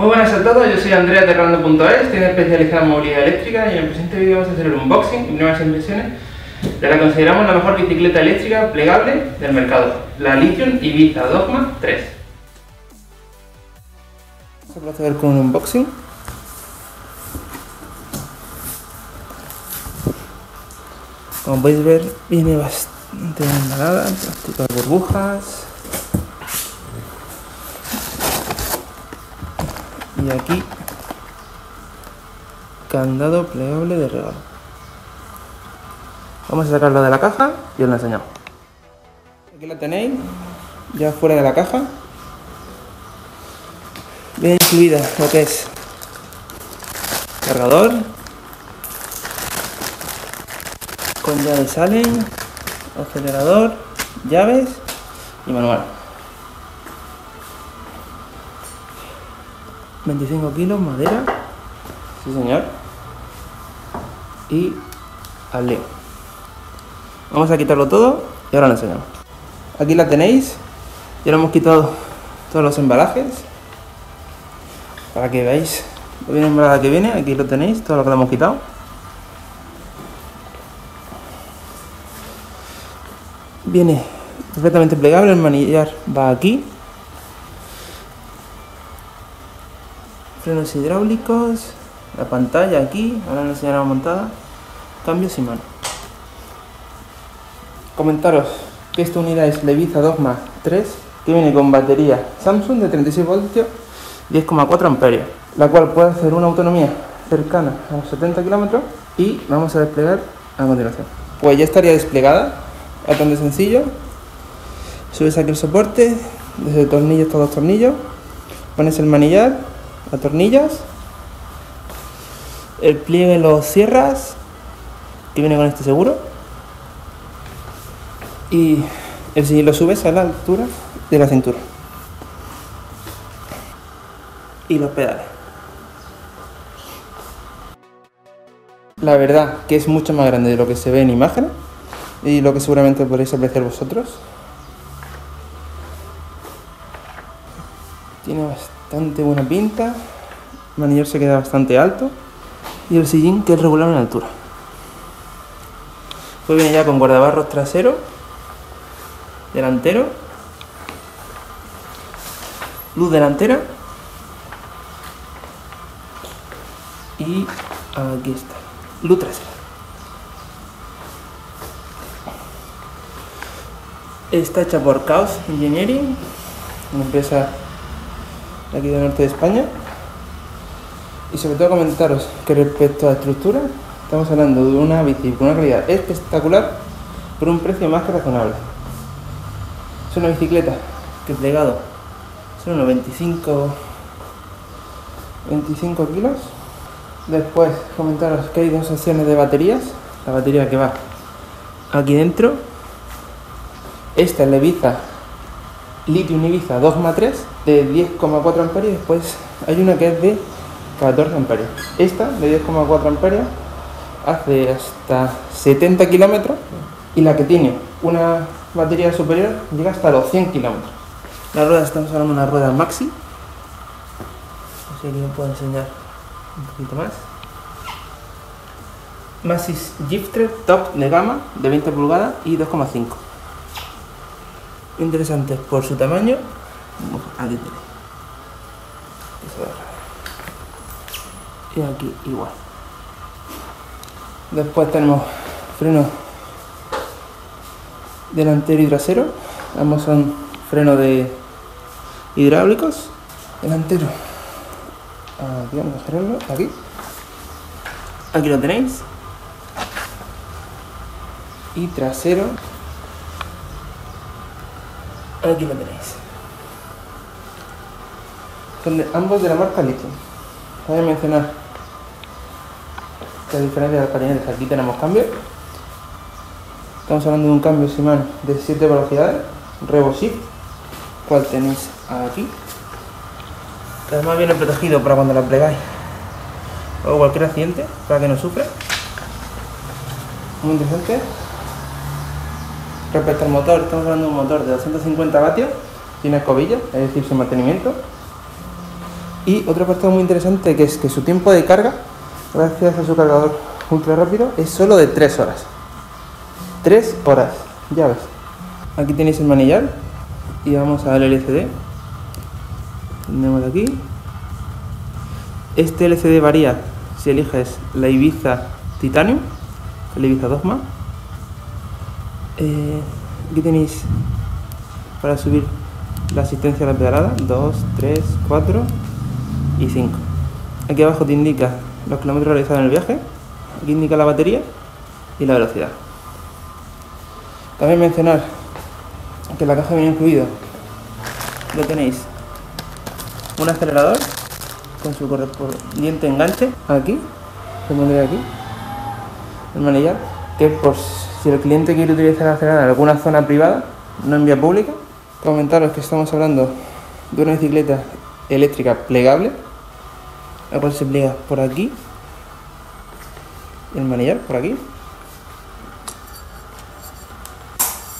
Muy buenas a todos, yo soy Andrea de Rolando.es, estoy especializada en movilidad eléctrica y en el presente vídeo vamos a hacer el unboxing y primeras impresiones de la que consideramos la mejor bicicleta eléctrica plegable del mercado, la Lithium Ibiza Dogma 3. Vamos a proceder con un unboxing. Como podéis ver, viene bastante embalada, plástico de burbujas. Y aquí, candado plegable de regalo. Vamos a sacarlo de la caja y os lo enseñamos. Aquí la tenéis, ya fuera de la caja. Viene incluida lo que es cargador, con llaves salen, acelerador, llaves y manual. 25 kilos, madera, sí señor, y al leo. Vamos a quitarlo todo y ahora lo enseñamos. Aquí la tenéis, ya lo hemos quitado todos los embalajes para que veáis lo bien embalada que viene, aquí lo tenéis, todo lo que le hemos quitado. Viene perfectamente plegable, el manillar va aquí. Frenos hidráulicos, la pantalla aquí, ahora la enseñaremos montada, cambios y mano. Comentaros que esta unidad es Leviza Dogma 3, que viene con batería Samsung de 36 voltios, 10,4 amperios, la cual puede hacer una autonomía cercana a los 70 kilómetros y vamos a desplegar a continuación. Pues ya estaría desplegada, bastante sencillo. Subes aquí el soporte, desde el tornillo hasta los tornillos, pones el manillar, atornillas, el pliegue lo cierras, que viene con este seguro, y el sillín lo subes a la altura de la cintura. Y los pedales. La verdad que es mucho más grande de lo que se ve en imágenes y lo que seguramente podréis apreciar vosotros. Tiene bastante buena pinta, el manillar se queda bastante alto y el sillín que es regular en altura. Pues viene ya con guardabarros trasero, delantero, luz delantera y aquí está, luz trasera. Está hecha por Chaos Engineering, empresa aquí del norte de España. Y sobre todo comentaros que respecto a la estructura, estamos hablando de una bici con una calidad espectacular por un precio más que razonable. Es una bicicleta que plegado son unos 25, 25 kilos. Después comentaros que hay dos opciones de baterías. La batería que va aquí dentro esta es la Lithium Ibiza 2,3 de 10,4 amperios. Después hay una que es de 14 amperios. Esta de 10,4 amperios hace hasta 70 kilómetros y la que tiene una batería superior llega hasta los 100 kilómetros. La rueda, estamos hablando de una rueda maxi. No sé si me puedo enseñar un poquito más. Maxis Gifter Top de gama de 20 pulgadas y 2,5 interesantes por su tamaño. Aquí Y aquí igual. Después tenemos freno delantero y trasero. Ambos son frenos de hidráulicos. Delantero. Aquí vamos a. Aquí. Aquí lo tenéis. Y trasero Aquí lo tenéis. Son ambos de la marca Lithium. Voy a mencionar la diferencia de las patinetas. Aquí tenemos cambio. Estamos hablando de un cambio Shimano de 7 velocidades, Revo Shift, cual tenéis aquí. Además viene protegido para cuando la plegáis o cualquier accidente, para que no sufra. Muy interesante. Respecto al motor, estamos hablando de un motor de 250 vatios, tiene escobilla, es decir, sin mantenimiento. Y otro apartado muy interesante que es que su tiempo de carga, gracias a su cargador ultra rápido, es solo de 3 horas. 3 horas, ya ves. Aquí tenéis el manillar y vamos al LCD. Tenemos aquí. Este LCD varía si eliges la Ibiza Titanium, la Ibiza Dogma. Eh, aquí tenéis para subir la asistencia a la pedalada, 2, 3, 4 y 5. Aquí abajo te indica los kilómetros realizados en el viaje, aquí indica la batería y la velocidad. También mencionar que la caja viene incluido, lo tenéis, un acelerador con su correspondiente enganche aquí, se pondría aquí, el manillar, que por si el cliente quiere utilizar el acelerador en alguna zona privada, no en vía pública, comentaros que estamos hablando de una bicicleta eléctrica plegable, la cual se pliega por aquí, el manillar por aquí,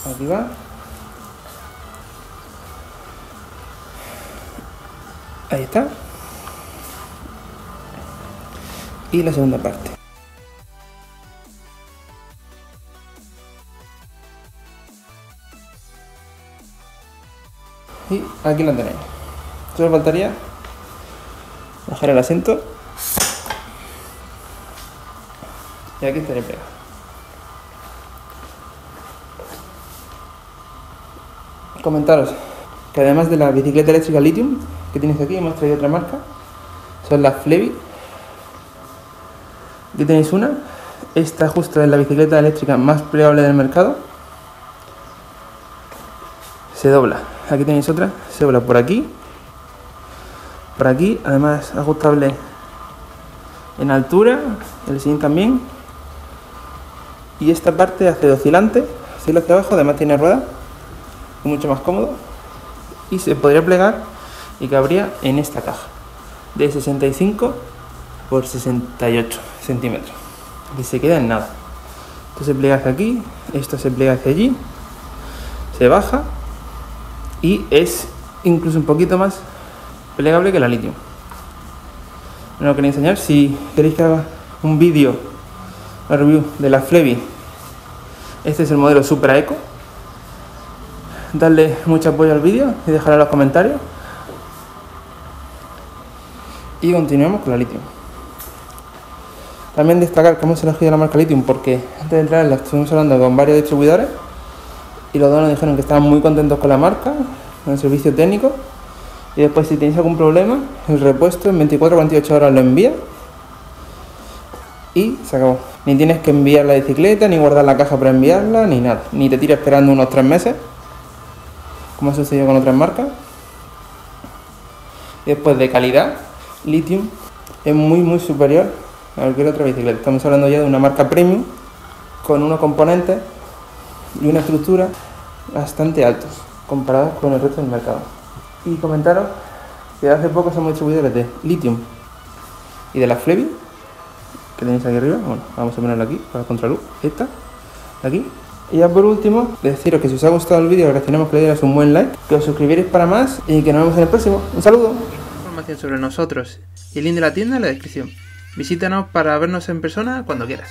aquí va, ahí está, y la segunda parte. Y aquí lo tenéis. Solo faltaría bajar el asiento. Y aquí estaría pegado. Comentaros que además de la bicicleta eléctrica Lithium que tenéis aquí, hemos traído otra marca. Son las Flevi. Aquí tenéis una. Esta justo es la bicicleta eléctrica más plegable del mercado. Se dobla aquí tenéis otra, se dobla por aquí, por aquí, además ajustable en altura, el sillín también, y esta parte hace oscilante, oscila hacia abajo, además tiene rueda, mucho más cómodo, y se podría plegar y cabría en esta caja, de 65 por 68 centímetros, y se queda en nada. Esto se pliega hacia aquí, esto se pliega hacia allí, se baja y es incluso un poquito más plegable que la litio. No lo quería enseñar, si queréis que haga un vídeo, una review de la Flevi, este es el modelo Supra Eco. Darle mucho apoyo al vídeo y dejarlo en los comentarios. Y continuemos con la Lithium. También destacar que hemos elegido la marca Lithium porque antes de entrar la estuvimos hablando con varios distribuidores y los dos nos dijeron que estaban muy contentos con la marca, con el servicio técnico. Y después si tenéis algún problema, el repuesto en 24 48 horas lo envía y se acabó. Ni tienes que enviar la bicicleta, ni guardar la caja para enviarla, ni nada. Ni te tira esperando unos 3 meses, como ha sucedido con otras marcas. Y después de calidad, Lithium es muy muy superior a cualquier otra bicicleta. Estamos hablando ya de una marca premium con unos componentes y una estructura bastante altos comparados con el resto del mercado. Y comentaros que hace poco somos distribuidores de Lithium y de la Flevi, que tenéis aquí arriba. Bueno, vamos a ponerlo aquí para contraluz. Esta, aquí. Y ya por último, deciros que si os ha gustado el vídeo, agradecemos que le un buen like, que os suscribiréis para más y que nos vemos en el próximo. Un saludo. Información sobre nosotros y el link de la tienda en la descripción. Visítanos para vernos en persona cuando quieras.